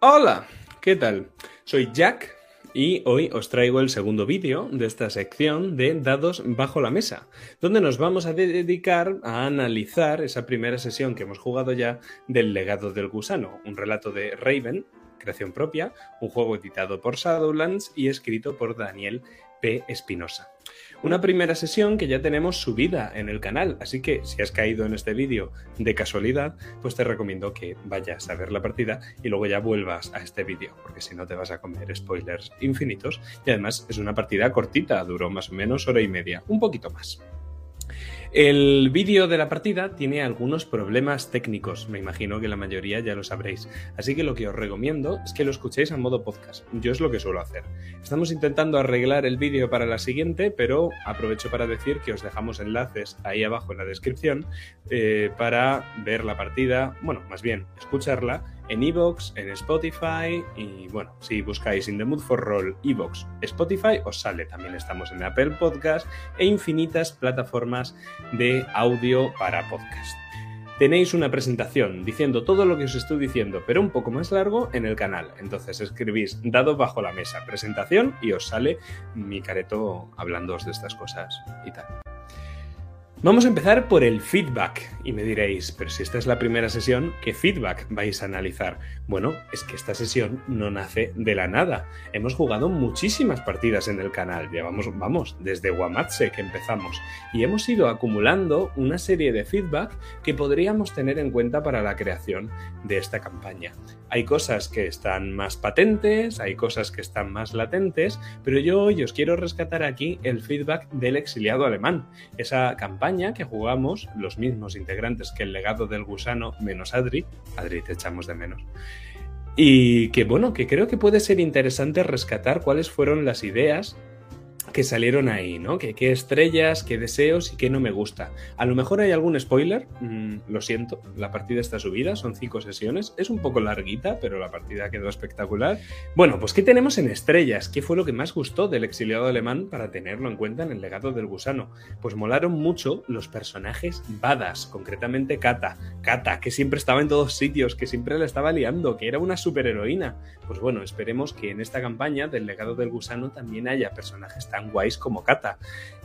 Hola, ¿qué tal? Soy Jack y hoy os traigo el segundo vídeo de esta sección de dados bajo la mesa, donde nos vamos a dedicar a analizar esa primera sesión que hemos jugado ya del legado del gusano, un relato de Raven, creación propia, un juego editado por Shadowlands y escrito por Daniel P. Espinosa. Una primera sesión que ya tenemos subida en el canal, así que si has caído en este vídeo de casualidad, pues te recomiendo que vayas a ver la partida y luego ya vuelvas a este vídeo, porque si no te vas a comer spoilers infinitos y además es una partida cortita, duró más o menos hora y media, un poquito más. El vídeo de la partida tiene algunos problemas técnicos, me imagino que la mayoría ya lo sabréis, así que lo que os recomiendo es que lo escuchéis a modo podcast, yo es lo que suelo hacer. Estamos intentando arreglar el vídeo para la siguiente, pero aprovecho para decir que os dejamos enlaces ahí abajo en la descripción eh, para ver la partida, bueno, más bien, escucharla en Evox, en Spotify y bueno, si buscáis In the Mood for Roll, Evox, Spotify os sale. También estamos en Apple Podcast e infinitas plataformas de audio para podcast. Tenéis una presentación diciendo todo lo que os estoy diciendo, pero un poco más largo en el canal. Entonces escribís dado bajo la mesa presentación y os sale mi careto hablándoos de estas cosas y tal. Vamos a empezar por el feedback y me diréis, pero si esta es la primera sesión, ¿qué feedback vais a analizar? Bueno, es que esta sesión no nace de la nada. Hemos jugado muchísimas partidas en el canal, llevamos, vamos, desde Wamatse que empezamos, y hemos ido acumulando una serie de feedback que podríamos tener en cuenta para la creación de esta campaña. Hay cosas que están más patentes, hay cosas que están más latentes, pero yo hoy os quiero rescatar aquí el feedback del exiliado alemán, esa campaña que jugamos los mismos integrantes que el legado del gusano, menos Adri. Adri te echamos de menos. Y que bueno, que creo que puede ser interesante rescatar cuáles fueron las ideas que salieron ahí, ¿no? Que qué estrellas, qué deseos y qué no me gusta. A lo mejor hay algún spoiler, mm, lo siento, la partida está subida, son cinco sesiones, es un poco larguita, pero la partida quedó espectacular. Bueno, pues ¿qué tenemos en estrellas? ¿Qué fue lo que más gustó del exiliado alemán para tenerlo en cuenta en el legado del gusano? Pues molaron mucho los personajes badas, concretamente Kata. Kata, que siempre estaba en todos sitios, que siempre la estaba liando, que era una superheroína. Pues bueno, esperemos que en esta campaña del legado del gusano también haya personajes tan como Kata.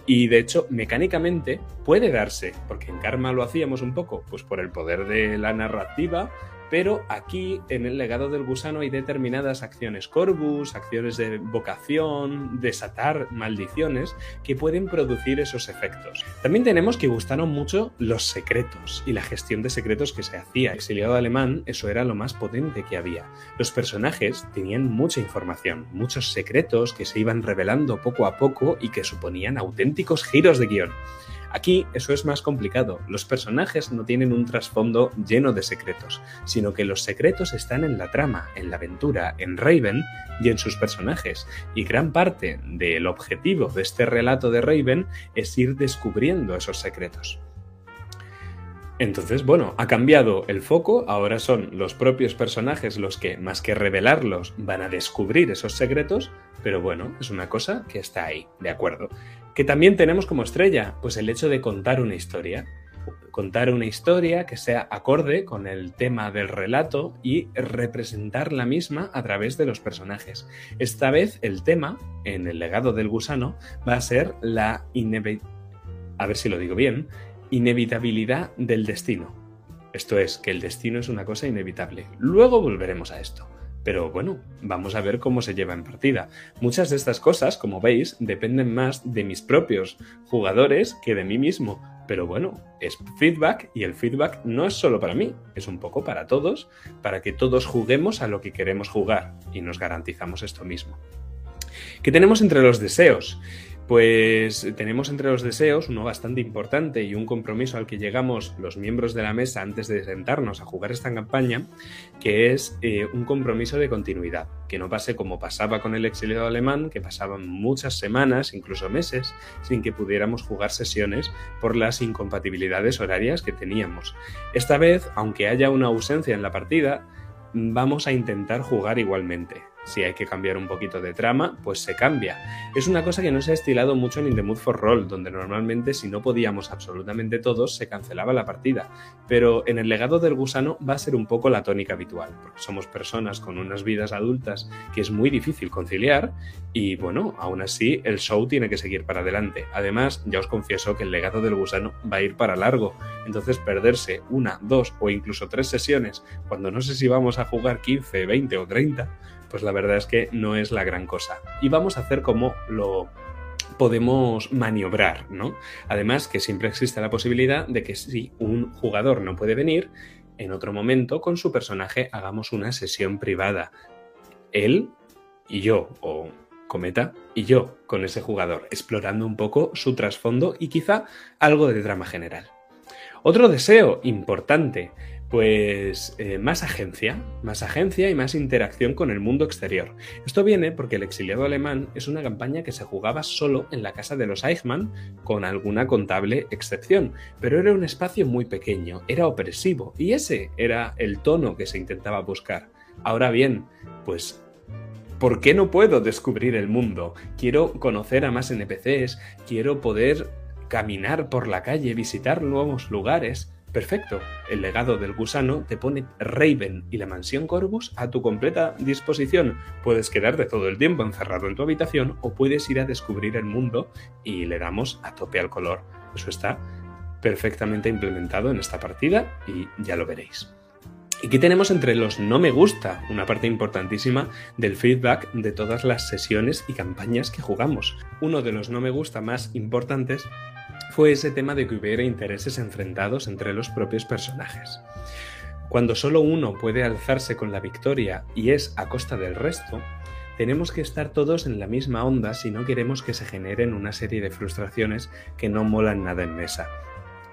Y de hecho, mecánicamente puede darse, porque en Karma lo hacíamos un poco, pues por el poder de la narrativa, pero aquí en el legado del gusano hay determinadas acciones corvus, acciones de vocación, desatar maldiciones que pueden producir esos efectos. También tenemos que gustaron mucho los secretos y la gestión de secretos que se hacía. Exiliado alemán, eso era lo más potente que había. Los personajes tenían mucha información, muchos secretos que se iban revelando poco a poco y que suponían auténticos giros de guion. Aquí eso es más complicado. Los personajes no tienen un trasfondo lleno de secretos, sino que los secretos están en la trama, en la aventura, en Raven y en sus personajes. Y gran parte del objetivo de este relato de Raven es ir descubriendo esos secretos. Entonces, bueno, ha cambiado el foco, ahora son los propios personajes los que, más que revelarlos, van a descubrir esos secretos, pero bueno, es una cosa que está ahí, de acuerdo. Que también tenemos como estrella, pues el hecho de contar una historia. Contar una historia que sea acorde con el tema del relato y representar la misma a través de los personajes. Esta vez el tema, en el legado del gusano, va a ser la a ver si lo digo bien, inevitabilidad del destino. Esto es, que el destino es una cosa inevitable. Luego volveremos a esto. Pero bueno, vamos a ver cómo se lleva en partida. Muchas de estas cosas, como veis, dependen más de mis propios jugadores que de mí mismo. Pero bueno, es feedback y el feedback no es solo para mí, es un poco para todos, para que todos juguemos a lo que queremos jugar y nos garantizamos esto mismo. ¿Qué tenemos entre los deseos? Pues tenemos entre los deseos uno bastante importante y un compromiso al que llegamos los miembros de la mesa antes de sentarnos a jugar esta campaña, que es eh, un compromiso de continuidad, que no pase como pasaba con el exiliado alemán, que pasaban muchas semanas, incluso meses, sin que pudiéramos jugar sesiones por las incompatibilidades horarias que teníamos. Esta vez, aunque haya una ausencia en la partida, vamos a intentar jugar igualmente. Si hay que cambiar un poquito de trama, pues se cambia. Es una cosa que no se ha estilado mucho en In the Mood for Roll, donde normalmente si no podíamos absolutamente todos, se cancelaba la partida. Pero en el legado del gusano va a ser un poco la tónica habitual, porque somos personas con unas vidas adultas que es muy difícil conciliar y bueno, aún así el show tiene que seguir para adelante. Además, ya os confieso que el legado del gusano va a ir para largo, entonces perderse una, dos o incluso tres sesiones cuando no sé si vamos a jugar 15, 20 o 30, pues la verdad es que no es la gran cosa. Y vamos a hacer como lo podemos maniobrar, ¿no? Además que siempre existe la posibilidad de que si un jugador no puede venir, en otro momento con su personaje hagamos una sesión privada. Él y yo, o Cometa y yo con ese jugador, explorando un poco su trasfondo y quizá algo de drama general. Otro deseo importante, pues eh, más agencia, más agencia y más interacción con el mundo exterior. Esto viene porque El exiliado alemán es una campaña que se jugaba solo en la casa de los Eichmann, con alguna contable excepción, pero era un espacio muy pequeño, era opresivo, y ese era el tono que se intentaba buscar. Ahora bien, pues ¿Por qué no puedo descubrir el mundo? Quiero conocer a más NPCs, quiero poder caminar por la calle, visitar nuevos lugares. Perfecto, el legado del gusano te pone Raven y la mansión Corvus a tu completa disposición. Puedes quedarte todo el tiempo encerrado en tu habitación o puedes ir a descubrir el mundo y le damos a tope al color. Eso está perfectamente implementado en esta partida y ya lo veréis. ¿Y qué tenemos entre los no me gusta? Una parte importantísima del feedback de todas las sesiones y campañas que jugamos. Uno de los no me gusta más importantes fue ese tema de que hubiera intereses enfrentados entre los propios personajes. Cuando solo uno puede alzarse con la victoria y es a costa del resto, tenemos que estar todos en la misma onda si no queremos que se generen una serie de frustraciones que no molan nada en mesa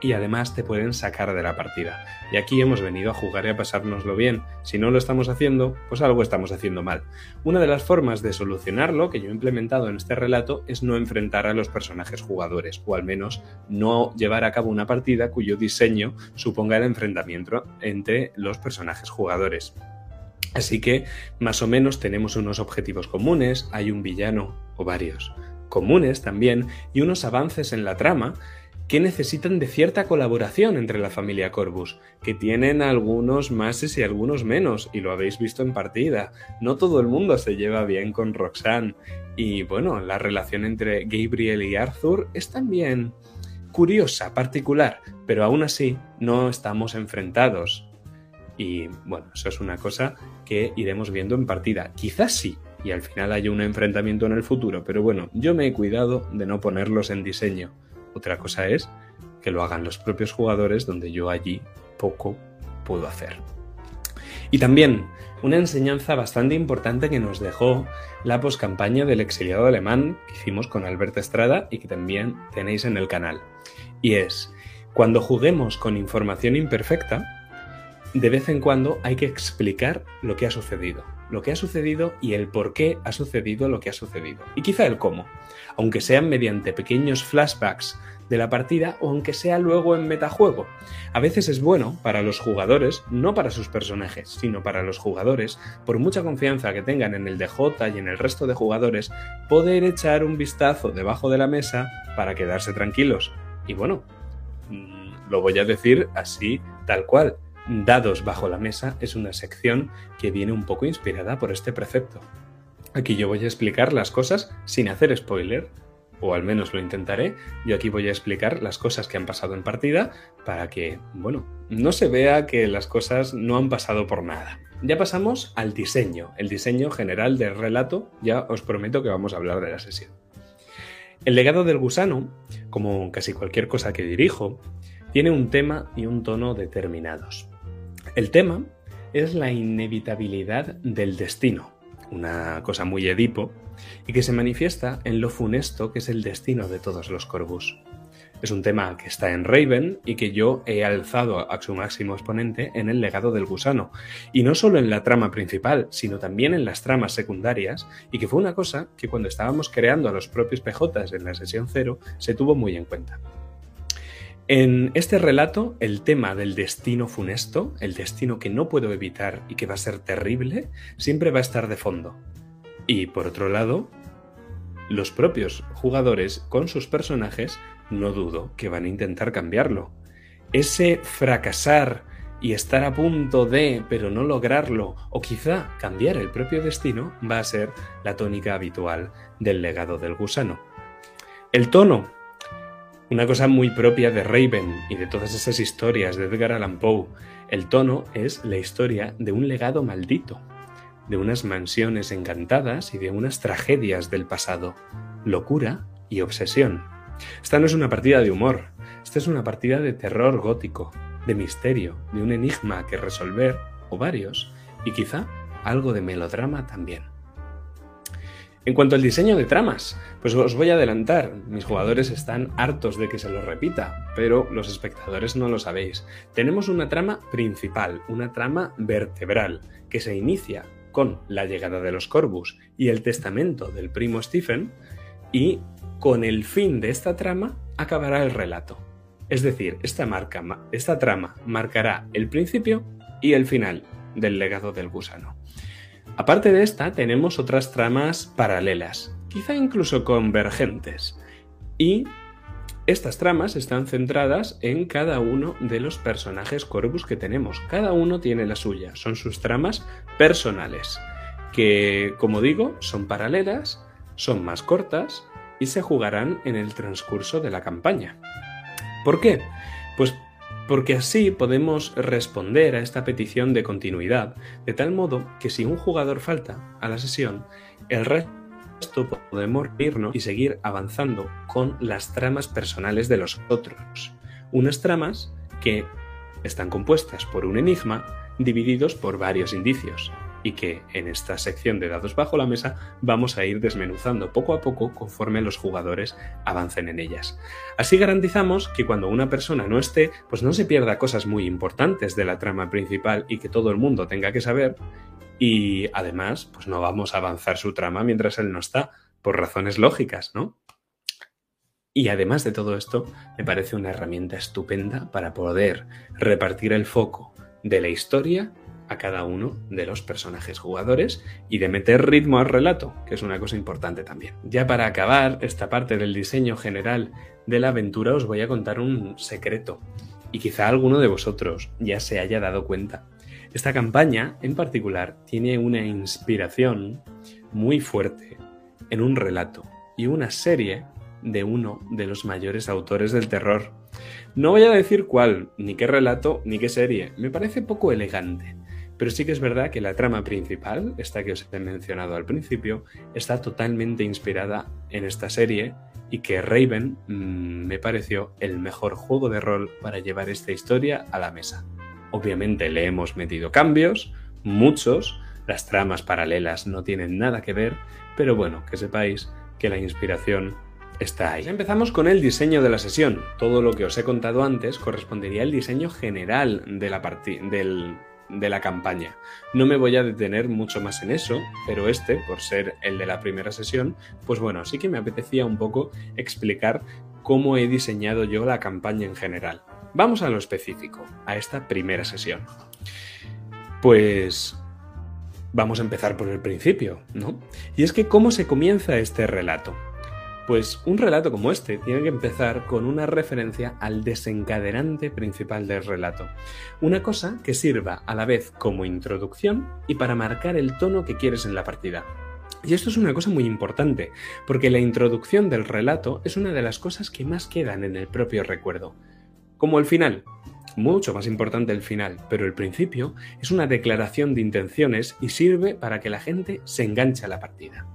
y además te pueden sacar de la partida. Y aquí hemos venido a jugar y a pasárnoslo bien. Si no lo estamos haciendo, pues algo estamos haciendo mal. Una de las formas de solucionarlo que yo he implementado en este relato es no enfrentar a los personajes jugadores, o al menos no llevar a cabo una partida cuyo diseño suponga el enfrentamiento entre los personajes jugadores. Así que más o menos tenemos unos objetivos comunes, hay un villano o varios comunes también y unos avances en la trama que necesitan de cierta colaboración entre la familia Corvus, que tienen algunos máses y algunos menos, y lo habéis visto en partida. No todo el mundo se lleva bien con Roxanne. Y bueno, la relación entre Gabriel y Arthur es también curiosa, particular, pero aún así no estamos enfrentados. Y bueno, eso es una cosa que iremos viendo en partida. Quizás sí, y al final haya un enfrentamiento en el futuro, pero bueno, yo me he cuidado de no ponerlos en diseño. Otra cosa es que lo hagan los propios jugadores donde yo allí poco puedo hacer. Y también una enseñanza bastante importante que nos dejó la poscampaña del exiliado alemán que hicimos con Albert Estrada y que también tenéis en el canal. Y es, cuando juguemos con información imperfecta, de vez en cuando hay que explicar lo que ha sucedido, lo que ha sucedido y el por qué ha sucedido lo que ha sucedido, y quizá el cómo, aunque sean mediante pequeños flashbacks de la partida o aunque sea luego en metajuego. A veces es bueno para los jugadores, no para sus personajes, sino para los jugadores, por mucha confianza que tengan en el DJ y en el resto de jugadores, poder echar un vistazo debajo de la mesa para quedarse tranquilos. Y bueno, mm, lo voy a decir así, tal cual Dados bajo la mesa es una sección que viene un poco inspirada por este precepto. Aquí yo voy a explicar las cosas sin hacer spoiler, o al menos lo intentaré. Yo aquí voy a explicar las cosas que han pasado en partida para que, bueno, no se vea que las cosas no han pasado por nada. Ya pasamos al diseño, el diseño general del relato, ya os prometo que vamos a hablar de la sesión. El legado del gusano, como casi cualquier cosa que dirijo, tiene un tema y un tono determinados. El tema es la inevitabilidad del destino, una cosa muy Edipo, y que se manifiesta en lo funesto que es el destino de todos los Corvus. Es un tema que está en Raven y que yo he alzado a su máximo exponente en el legado del gusano, y no solo en la trama principal, sino también en las tramas secundarias, y que fue una cosa que cuando estábamos creando a los propios PJs en la sesión cero se tuvo muy en cuenta. En este relato, el tema del destino funesto, el destino que no puedo evitar y que va a ser terrible, siempre va a estar de fondo. Y por otro lado, los propios jugadores con sus personajes no dudo que van a intentar cambiarlo. Ese fracasar y estar a punto de, pero no lograrlo, o quizá cambiar el propio destino, va a ser la tónica habitual del legado del gusano. El tono. Una cosa muy propia de Raven y de todas esas historias de Edgar Allan Poe. El tono es la historia de un legado maldito, de unas mansiones encantadas y de unas tragedias del pasado, locura y obsesión. Esta no es una partida de humor, esta es una partida de terror gótico, de misterio, de un enigma que resolver, o varios, y quizá algo de melodrama también. En cuanto al diseño de tramas, pues os voy a adelantar, mis jugadores están hartos de que se lo repita, pero los espectadores no lo sabéis. Tenemos una trama principal, una trama vertebral, que se inicia con la llegada de los Corvus y el testamento del primo Stephen, y con el fin de esta trama acabará el relato. Es decir, esta, marca, esta trama marcará el principio y el final del legado del gusano. Aparte de esta, tenemos otras tramas paralelas, quizá incluso convergentes. Y estas tramas están centradas en cada uno de los personajes Corvus que tenemos. Cada uno tiene la suya, son sus tramas personales, que, como digo, son paralelas, son más cortas y se jugarán en el transcurso de la campaña. ¿Por qué? Pues porque así podemos responder a esta petición de continuidad, de tal modo que si un jugador falta a la sesión, el resto podemos irnos y seguir avanzando con las tramas personales de los otros. Unas tramas que están compuestas por un enigma divididos por varios indicios y que en esta sección de dados bajo la mesa vamos a ir desmenuzando poco a poco conforme los jugadores avancen en ellas. Así garantizamos que cuando una persona no esté, pues no se pierda cosas muy importantes de la trama principal y que todo el mundo tenga que saber y además pues no vamos a avanzar su trama mientras él no está, por razones lógicas, ¿no? Y además de todo esto, me parece una herramienta estupenda para poder repartir el foco de la historia a cada uno de los personajes jugadores y de meter ritmo al relato, que es una cosa importante también. Ya para acabar esta parte del diseño general de la aventura os voy a contar un secreto y quizá alguno de vosotros ya se haya dado cuenta. Esta campaña en particular tiene una inspiración muy fuerte en un relato y una serie de uno de los mayores autores del terror. No voy a decir cuál, ni qué relato, ni qué serie, me parece poco elegante, pero sí que es verdad que la trama principal, esta que os he mencionado al principio, está totalmente inspirada en esta serie y que Raven mm, me pareció el mejor juego de rol para llevar esta historia a la mesa. Obviamente le hemos metido cambios, muchos, las tramas paralelas no tienen nada que ver, pero bueno, que sepáis que la inspiración está ahí. Empezamos con el diseño de la sesión. Todo lo que os he contado antes correspondería al diseño general de la del, de la campaña. No me voy a detener mucho más en eso, pero este, por ser el de la primera sesión, pues bueno, sí que me apetecía un poco explicar cómo he diseñado yo la campaña en general. Vamos a lo específico, a esta primera sesión. Pues vamos a empezar por el principio, ¿no? Y es que cómo se comienza este relato. Pues un relato como este tiene que empezar con una referencia al desencadenante principal del relato. Una cosa que sirva a la vez como introducción y para marcar el tono que quieres en la partida. Y esto es una cosa muy importante, porque la introducción del relato es una de las cosas que más quedan en el propio recuerdo. Como el final, mucho más importante el final, pero el principio es una declaración de intenciones y sirve para que la gente se enganche a la partida.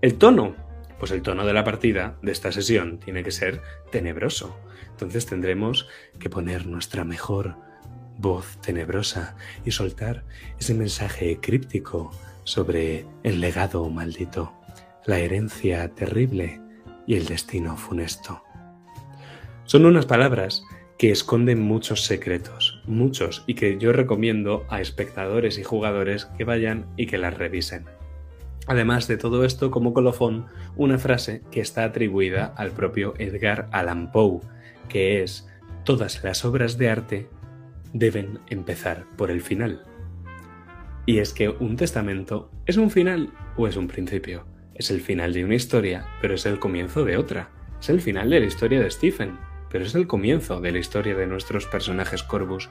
El tono pues el tono de la partida de esta sesión tiene que ser tenebroso. Entonces tendremos que poner nuestra mejor voz tenebrosa y soltar ese mensaje críptico sobre el legado maldito, la herencia terrible y el destino funesto. Son unas palabras que esconden muchos secretos, muchos, y que yo recomiendo a espectadores y jugadores que vayan y que las revisen. Además de todo esto, como colofón, una frase que está atribuida al propio Edgar Allan Poe, que es, todas las obras de arte deben empezar por el final. Y es que un testamento es un final o es un principio. Es el final de una historia, pero es el comienzo de otra. Es el final de la historia de Stephen, pero es el comienzo de la historia de nuestros personajes Corvus.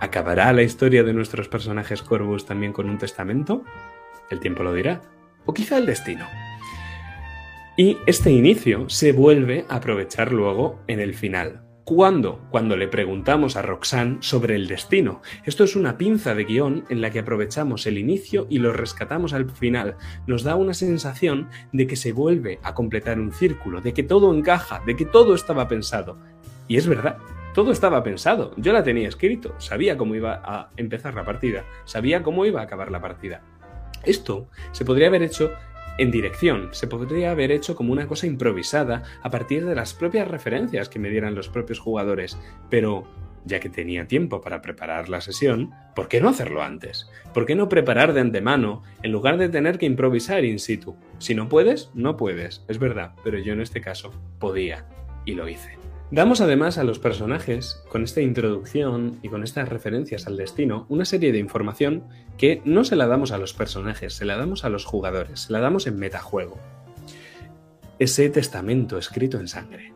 ¿Acabará la historia de nuestros personajes Corvus también con un testamento? El tiempo lo dirá. O quizá el destino. Y este inicio se vuelve a aprovechar luego en el final. ¿Cuándo? Cuando le preguntamos a Roxanne sobre el destino. Esto es una pinza de guion en la que aprovechamos el inicio y lo rescatamos al final. Nos da una sensación de que se vuelve a completar un círculo, de que todo encaja, de que todo estaba pensado. Y es verdad, todo estaba pensado. Yo la tenía escrito, sabía cómo iba a empezar la partida, sabía cómo iba a acabar la partida. Esto se podría haber hecho en dirección, se podría haber hecho como una cosa improvisada a partir de las propias referencias que me dieran los propios jugadores, pero ya que tenía tiempo para preparar la sesión, ¿por qué no hacerlo antes? ¿Por qué no preparar de antemano en lugar de tener que improvisar in situ? Si no puedes, no puedes, es verdad, pero yo en este caso podía y lo hice. Damos además a los personajes, con esta introducción y con estas referencias al destino, una serie de información que no se la damos a los personajes, se la damos a los jugadores, se la damos en metajuego. Ese testamento escrito en sangre.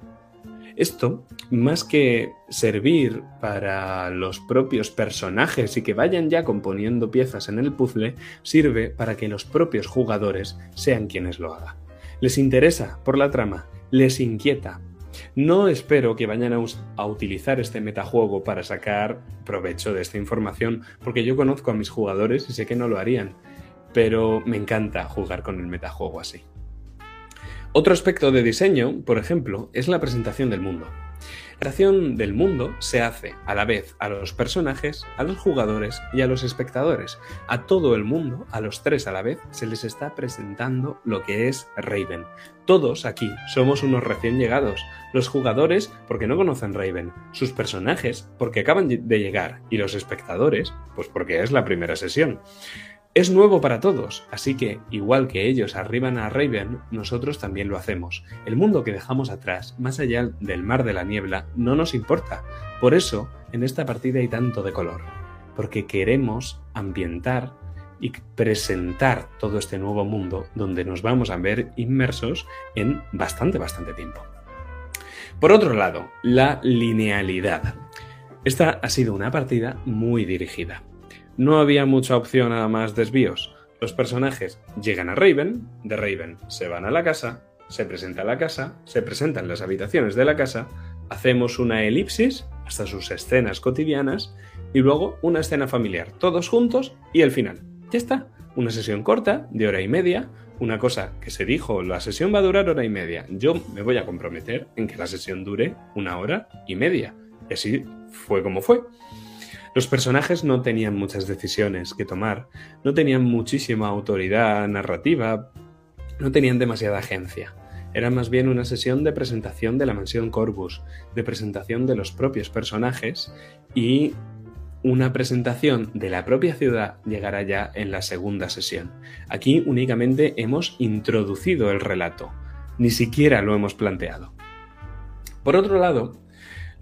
Esto, más que servir para los propios personajes y que vayan ya componiendo piezas en el puzzle, sirve para que los propios jugadores sean quienes lo hagan. Les interesa por la trama, les inquieta, no espero que vayan a, utilizar este metajuego para sacar provecho de esta información, porque yo conozco a mis jugadores y sé que no lo harían, pero me encanta jugar con el metajuego así. Otro aspecto de diseño, por ejemplo, es la presentación del mundo. Creación del mundo se hace a la vez a los personajes, a los jugadores y a los espectadores. A todo el mundo, a los tres a la vez, se les está presentando lo que es Raven. Todos aquí somos unos recién llegados. Los jugadores porque no conocen Raven, sus personajes porque acaban de llegar y los espectadores pues porque es la primera sesión. Es nuevo para todos, así que, igual que ellos arriban a Raven, nosotros también lo hacemos. El mundo que dejamos atrás, más allá del mar de la niebla, no nos importa. Por eso, en esta partida hay tanto de color, porque queremos ambientar y presentar todo este nuevo mundo donde nos vamos a ver inmersos en bastante, bastante tiempo. Por otro lado, la linealidad. Esta ha sido una partida muy dirigida. No había mucha opción a más desvíos. Los personajes llegan a Raven, de Raven se van a la casa, se presenta la casa, se presentan las habitaciones de la casa, hacemos una elipsis hasta sus escenas cotidianas y luego una escena familiar, todos juntos y el final. Ya está, una sesión corta, de hora y media, una cosa que se dijo, la sesión va a durar hora y media. Yo me voy a comprometer en que la sesión dure una hora y media. Y así fue como fue. Los personajes no tenían muchas decisiones que tomar, no tenían muchísima autoridad narrativa, no tenían demasiada agencia. Era más bien una sesión de presentación de la mansión Corvus, de presentación de los propios personajes y una presentación de la propia ciudad llegará ya en la segunda sesión. Aquí únicamente hemos introducido el relato, ni siquiera lo hemos planteado. Por otro lado,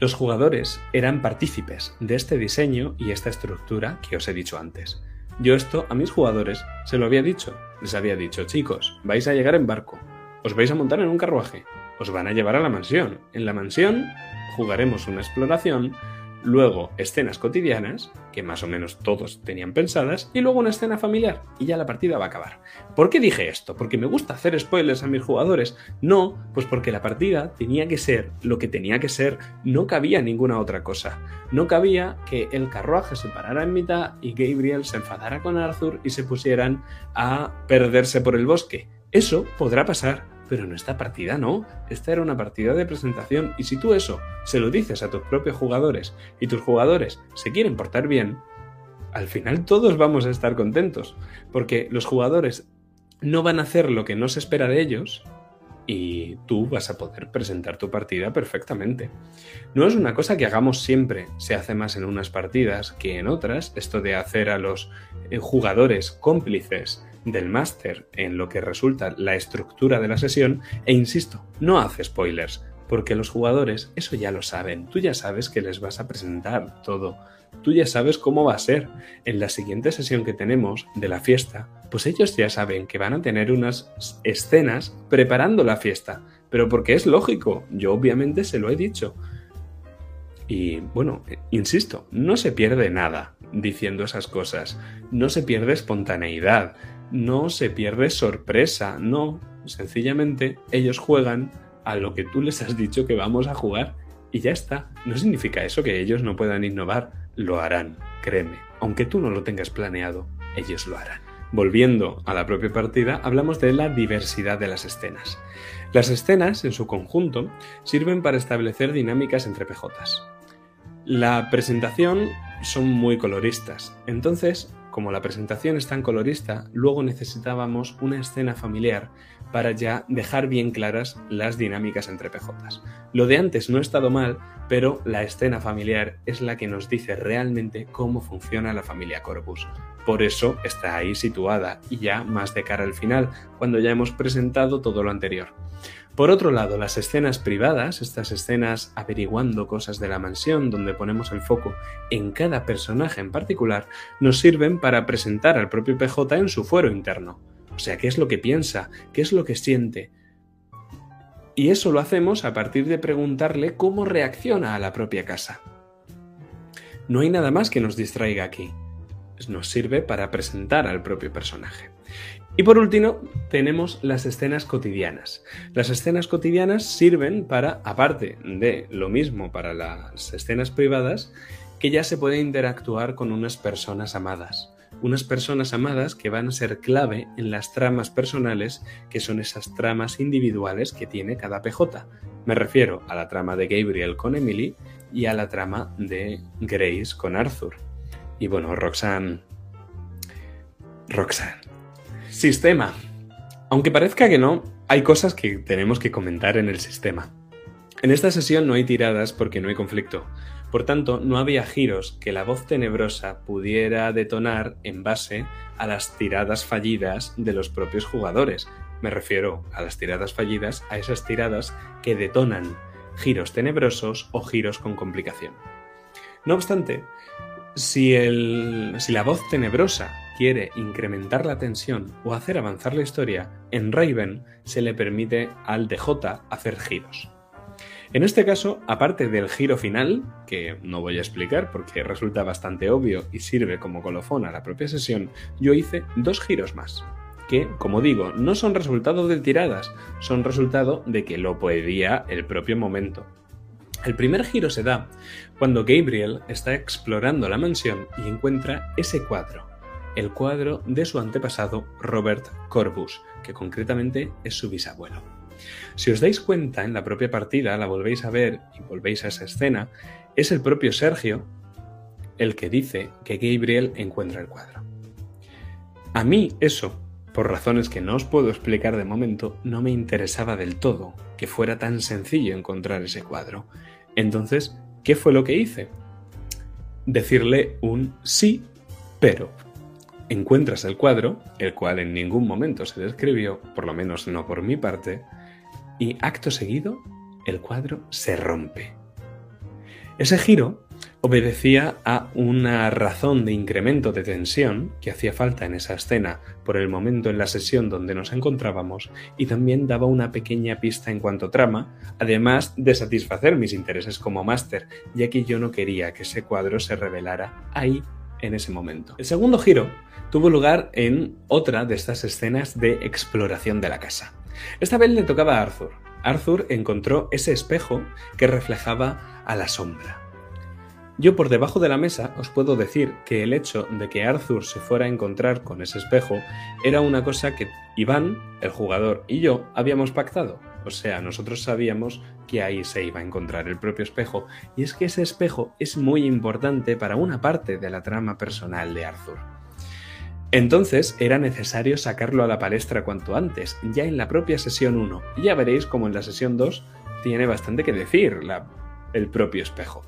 los jugadores eran partícipes de este diseño y esta estructura que os he dicho antes. Yo esto a mis jugadores se lo había dicho. Les había dicho, chicos, vais a llegar en barco, os vais a montar en un carruaje, os van a llevar a la mansión. En la mansión jugaremos una exploración luego escenas cotidianas, que más o menos todos tenían pensadas, y luego una escena familiar, y ya la partida va a acabar. ¿Por qué dije esto? ¿Porque me gusta hacer spoilers a mis jugadores? No, pues porque la partida tenía que ser lo que tenía que ser, no cabía ninguna otra cosa. No cabía que el carruaje se parara en mitad y Gabriel se enfadara con Arthur y se pusieran a perderse por el bosque. Eso podrá pasar, pero en esta partida no. Esta era una partida de presentación y si tú eso se lo dices a tus propios jugadores y tus jugadores se quieren portar bien, al final todos vamos a estar contentos, porque los jugadores no van a hacer lo que no se espera de ellos y tú vas a poder presentar tu partida perfectamente. No es una cosa que hagamos siempre, se hace más en unas partidas que en otras, esto de hacer a los eh, jugadores cómplices del máster en lo que resulta la estructura de la sesión e insisto, no hace spoilers, porque los jugadores eso ya lo saben, tú ya sabes que les vas a presentar todo, tú ya sabes cómo va a ser. En la siguiente sesión que tenemos de la fiesta, pues ellos ya saben que van a tener unas escenas preparando la fiesta, pero porque es lógico, yo obviamente se lo he dicho. Y bueno, insisto, no se pierde nada diciendo esas cosas, no se pierde espontaneidad, no se pierde sorpresa, no, sencillamente ellos juegan a lo que tú les has dicho que vamos a jugar y ya está. No significa eso que ellos no puedan innovar, lo harán, créeme. Aunque tú no lo tengas planeado, ellos lo harán. Volviendo a la propia partida, hablamos de la diversidad de las escenas. Las escenas, en su conjunto, sirven para establecer dinámicas entre PJs. La presentación son muy coloristas, entonces, como la presentación es tan colorista, luego necesitábamos una escena familiar para ya dejar bien claras las dinámicas entre PJs. Lo de antes no ha estado mal, pero la escena familiar es la que nos dice realmente cómo funciona la familia Corpus. Por eso está ahí situada y ya más de cara al final, cuando ya hemos presentado todo lo anterior. Por otro lado, las escenas privadas, estas escenas averiguando cosas de la mansión, donde ponemos el foco en cada personaje en particular, nos sirven para presentar al propio PJ en su fuero interno. O sea, qué es lo que piensa, qué es lo que siente. Y eso lo hacemos a partir de preguntarle cómo reacciona a la propia casa. No hay nada más que nos distraiga aquí. Nos sirve para presentar al propio personaje. Y por último, tenemos las escenas cotidianas. Las escenas cotidianas sirven para, aparte de lo mismo para las escenas privadas, que ya se puede interactuar con unas personas amadas unas personas amadas que van a ser clave en las tramas personales, que son esas tramas individuales que tiene cada PJ. Me refiero a la trama de Gabriel con Emily y a la trama de Grace con Arthur. Y bueno, Roxanne... Roxanne. Sistema. Aunque parezca que no, hay cosas que tenemos que comentar en el sistema. En esta sesión no hay tiradas porque no hay conflicto. Por tanto, no había giros que la voz tenebrosa pudiera detonar en base a las tiradas fallidas de los propios jugadores. Me refiero a las tiradas fallidas, a esas tiradas que detonan giros tenebrosos o giros con complicación. No obstante, si, si la voz tenebrosa quiere incrementar la tensión o hacer avanzar la historia, en Raven se le permite al DJ hacer giros. En este caso, aparte del giro final, que no voy a explicar porque resulta bastante obvio y sirve como colofón a la propia sesión, yo hice dos giros más, que, como digo, no son resultado de tiradas, son resultado de que lo podía el propio momento. El primer giro se da cuando Gabriel está explorando la mansión y encuentra ese cuadro, el cuadro de su antepasado Robert Corbus, que concretamente es su bisabuelo. Si os dais cuenta, en la propia partida, la volvéis a ver y volvéis a esa escena, es el propio Sergio el que dice que Gabriel encuentra el cuadro. A mí eso, por razones que no os puedo explicar de momento, no me interesaba del todo que fuera tan sencillo encontrar ese cuadro. Entonces, ¿qué fue lo que hice? Decirle un sí, pero encuentras el cuadro, el cual en ningún momento se describió, por lo menos no por mi parte, y acto seguido el cuadro se rompe. Ese giro obedecía a una razón de incremento de tensión que hacía falta en esa escena por el momento en la sesión donde nos encontrábamos y también daba una pequeña pista en cuanto trama, además de satisfacer mis intereses como máster, ya que yo no quería que ese cuadro se revelara ahí en ese momento. El segundo giro tuvo lugar en otra de estas escenas de exploración de la casa. Esta vez le tocaba a Arthur. Arthur encontró ese espejo que reflejaba a la sombra. Yo por debajo de la mesa os puedo decir que el hecho de que Arthur se fuera a encontrar con ese espejo era una cosa que Iván, el jugador, y yo habíamos pactado. O sea, nosotros sabíamos que ahí se iba a encontrar el propio espejo, y es que ese espejo es muy importante para una parte de la trama personal de Arthur. Entonces era necesario sacarlo a la palestra cuanto antes, ya en la propia sesión 1, y ya veréis como en la sesión 2 tiene bastante que decir el propio espejo.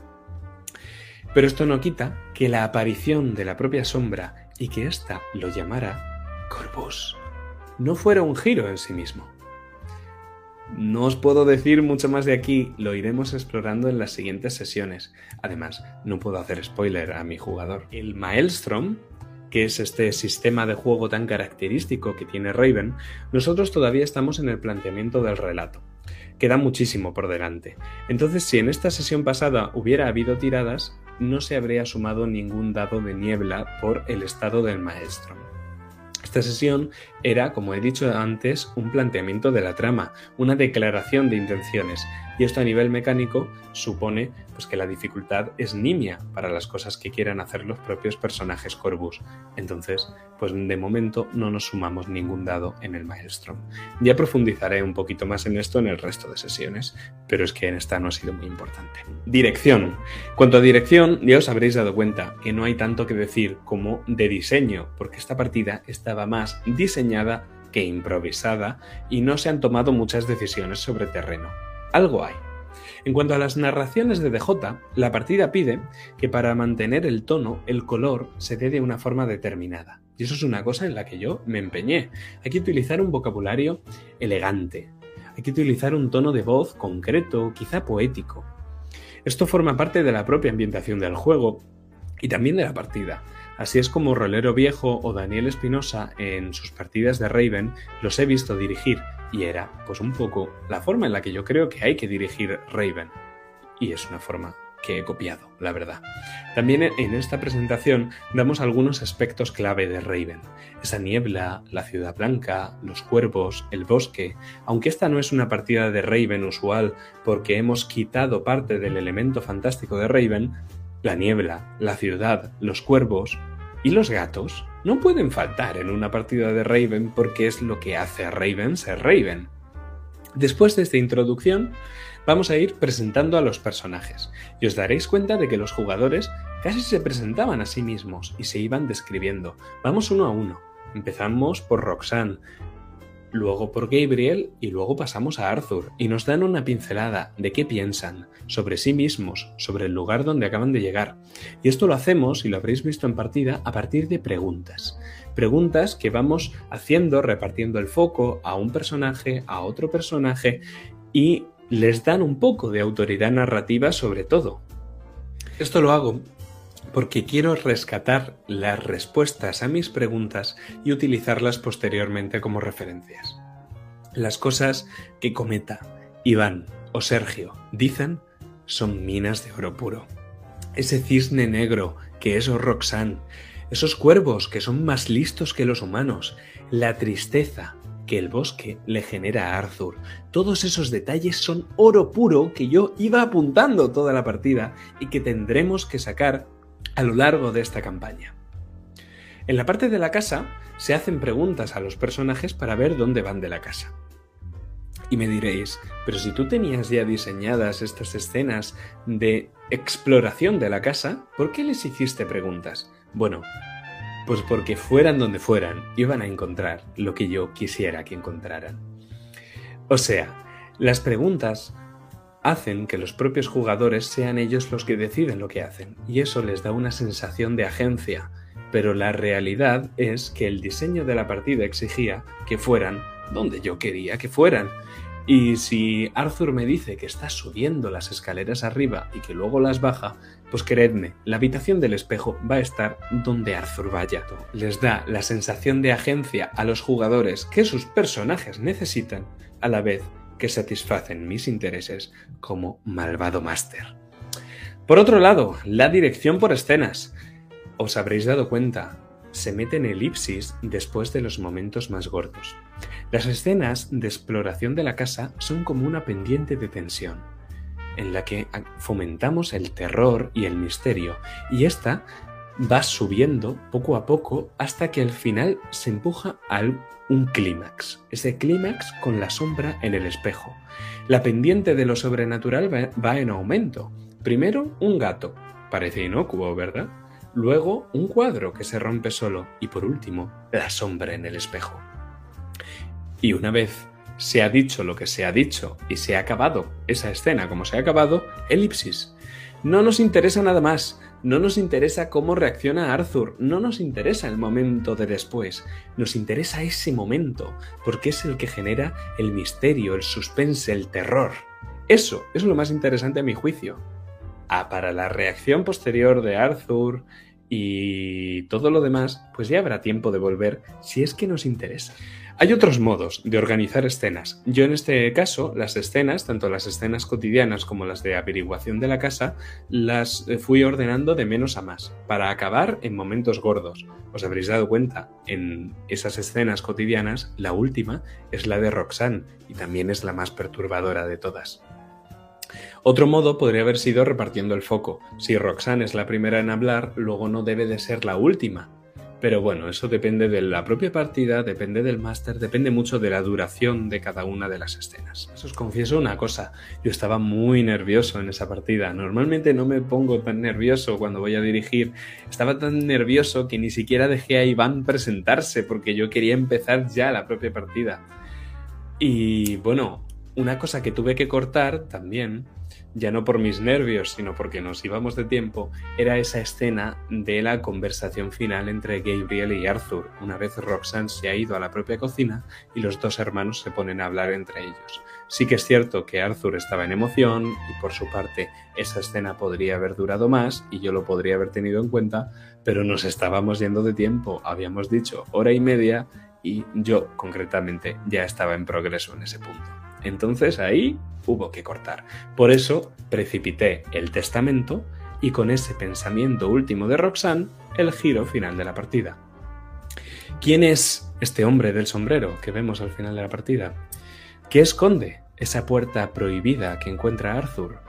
Pero esto no quita que la aparición de la propia sombra y que ésta lo llamara Corvus no fuera un giro en sí mismo. No os puedo decir mucho más de aquí, lo iremos explorando en las siguientes sesiones. Además, no puedo hacer spoiler a mi jugador. El Maelstrom, que es este sistema de juego tan característico que tiene Raven, nosotros todavía estamos en el planteamiento del relato. Queda muchísimo por delante. Entonces, si en esta sesión pasada hubiera habido tiradas, no se habría sumado ningún dado de niebla por el estado del maestro. Esta sesión era, como he dicho antes, un planteamiento de la trama, una declaración de intenciones, y esto a nivel mecánico supone pues, que la dificultad es nimia para las cosas que quieran hacer los propios personajes Corvus. Entonces, pues de momento no nos sumamos ningún dado en el Maelstrom. Ya profundizaré un poquito más en esto en el resto de sesiones, pero es que en esta no ha sido muy importante. Dirección. Cuanto a dirección, ya os habréis dado cuenta que no hay tanto que decir como de diseño, porque esta partida estaba más diseñada que improvisada y no se han tomado muchas decisiones sobre terreno algo hay. En cuanto a las narraciones de DJ, la partida pide que para mantener el tono, el color se dé de una forma determinada. Y eso es una cosa en la que yo me empeñé. Hay que utilizar un vocabulario elegante. Hay que utilizar un tono de voz concreto, quizá poético. Esto forma parte de la propia ambientación del juego y también de la partida. Así es como Rolero Viejo o Daniel Espinosa en sus partidas de Raven los he visto dirigir y era, pues un poco, la forma en la que yo creo que hay que dirigir Raven. Y es una forma que he copiado, la verdad. También en esta presentación damos algunos aspectos clave de Raven. Esa niebla, la ciudad blanca, los cuervos, el bosque. Aunque esta no es una partida de Raven usual porque hemos quitado parte del elemento fantástico de Raven, la niebla, la ciudad, los cuervos y los gatos no pueden faltar en una partida de Raven porque es lo que hace a Raven ser Raven. Después de esta introducción, vamos a ir presentando a los personajes y os daréis cuenta de que los jugadores casi se presentaban a sí mismos y se iban describiendo. Vamos uno a uno. Empezamos por Roxanne, luego por Gabriel y luego pasamos a Arthur y nos dan una pincelada de qué piensan sobre sí mismos, sobre el lugar donde acaban de llegar. Y esto lo hacemos, y lo habréis visto en partida, a partir de preguntas. Preguntas que vamos haciendo repartiendo el foco a un personaje, a otro personaje y les dan un poco de autoridad narrativa sobre todo. Esto lo hago porque quiero rescatar las respuestas a mis preguntas y utilizarlas posteriormente como referencias. Las cosas que Cometa, Iván o Sergio dicen son minas de oro puro. Ese cisne negro que es Roxanne, esos cuervos que son más listos que los humanos, la tristeza que el bosque le genera a Arthur. Todos esos detalles son oro puro que yo iba apuntando toda la partida y que tendremos que sacar a lo largo de esta campaña. En la parte de la casa se hacen preguntas a los personajes para ver dónde van de la casa. Y me diréis, pero si tú tenías ya diseñadas estas escenas de exploración de la casa, ¿por qué les hiciste preguntas? Bueno, pues porque fueran donde fueran, iban a encontrar lo que yo quisiera que encontraran. O sea, las preguntas hacen que los propios jugadores sean ellos los que deciden lo que hacen, y eso les da una sensación de agencia, pero la realidad es que el diseño de la partida exigía que fueran donde yo quería que fueran. Y si Arthur me dice que está subiendo las escaleras arriba y que luego las baja, pues creedme, la habitación del espejo va a estar donde Arthur vaya. Les da la sensación de agencia a los jugadores que sus personajes necesitan, a la vez que satisfacen mis intereses como malvado máster. Por otro lado, la dirección por escenas. Os habréis dado cuenta, se mete en elipsis después de los momentos más gordos. Las escenas de exploración de la casa son como una pendiente de tensión, en la que fomentamos el terror y el misterio, y esta va subiendo poco a poco hasta que al final se empuja a un clímax. Ese clímax con la sombra en el espejo. La pendiente de lo sobrenatural va en aumento. Primero un gato. Parece inocuo, ¿verdad? Luego un cuadro que se rompe solo. Y por último, la sombra en el espejo. Y una vez se ha dicho lo que se ha dicho y se ha acabado esa escena como se ha acabado, elipsis. No nos interesa nada más No nos interesa cómo reacciona Arthur, no nos interesa el momento de después, nos interesa ese momento, porque es el que genera el misterio, el suspense, el terror. Eso es lo más interesante a mi juicio. Ah, para la reacción posterior de Arthur y todo lo demás, pues ya habrá tiempo de volver si es que nos interesa. Hay otros modos de organizar escenas. Yo en este caso, las escenas, tanto las escenas cotidianas como las de averiguación de la casa, las eh, fui ordenando de menos a más, para acabar en momentos gordos. Os habréis dado cuenta, en esas escenas cotidianas, la última es la de Roxanne, y también es la más perturbadora de todas. Otro modo podría haber sido repartiendo el foco. Si Roxanne es la primera en hablar, luego no debe de ser la última, pero bueno, eso depende de la propia partida, depende del máster, depende mucho de la duración de cada una de las escenas. os confieso una cosa, yo estaba muy nervioso en esa partida. Normalmente no me pongo tan nervioso cuando voy a dirigir. Estaba tan nervioso que ni siquiera dejé a Iván presentarse porque yo quería empezar ya la propia partida. Y bueno, una cosa que tuve que cortar también ya no por mis nervios, sino porque nos íbamos de tiempo, era esa escena de la conversación final entre Gabriel y Arthur, una vez Roxanne se ha ido a la propia cocina y los dos hermanos se ponen a hablar entre ellos. Sí que es cierto que Arthur estaba en emoción y por su parte esa escena podría haber durado más y yo lo podría haber tenido en cuenta, pero nos estábamos yendo de tiempo, habíamos dicho hora y media y yo concretamente ya estaba en progreso en ese punto. Entonces ahí hubo que cortar. Por eso precipité el testamento y con ese pensamiento último de Roxanne, el giro final de la partida. ¿Quién es este hombre del sombrero que vemos al final de la partida? ¿Qué esconde esa puerta prohibida que encuentra Arthur?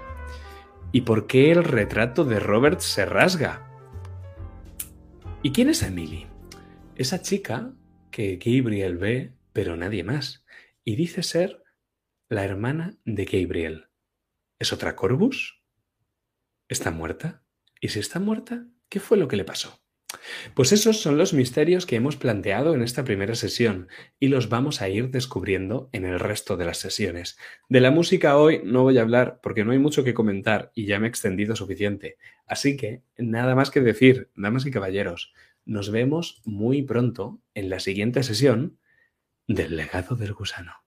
¿Y por qué el retrato de Robert se rasga? ¿Y quién es Emily? Esa chica que Gabriel ve, pero nadie más, y dice ser la hermana de Gabriel. ¿Es otra Corvus? ¿Está muerta? ¿Y si está muerta, qué fue lo que le pasó? Pues esos son los misterios que hemos planteado en esta primera sesión y los vamos a ir descubriendo en el resto de las sesiones. De la música hoy no voy a hablar porque no hay mucho que comentar y ya me he extendido suficiente. Así que nada más que decir, damas y caballeros, nos vemos muy pronto en la siguiente sesión del legado del gusano.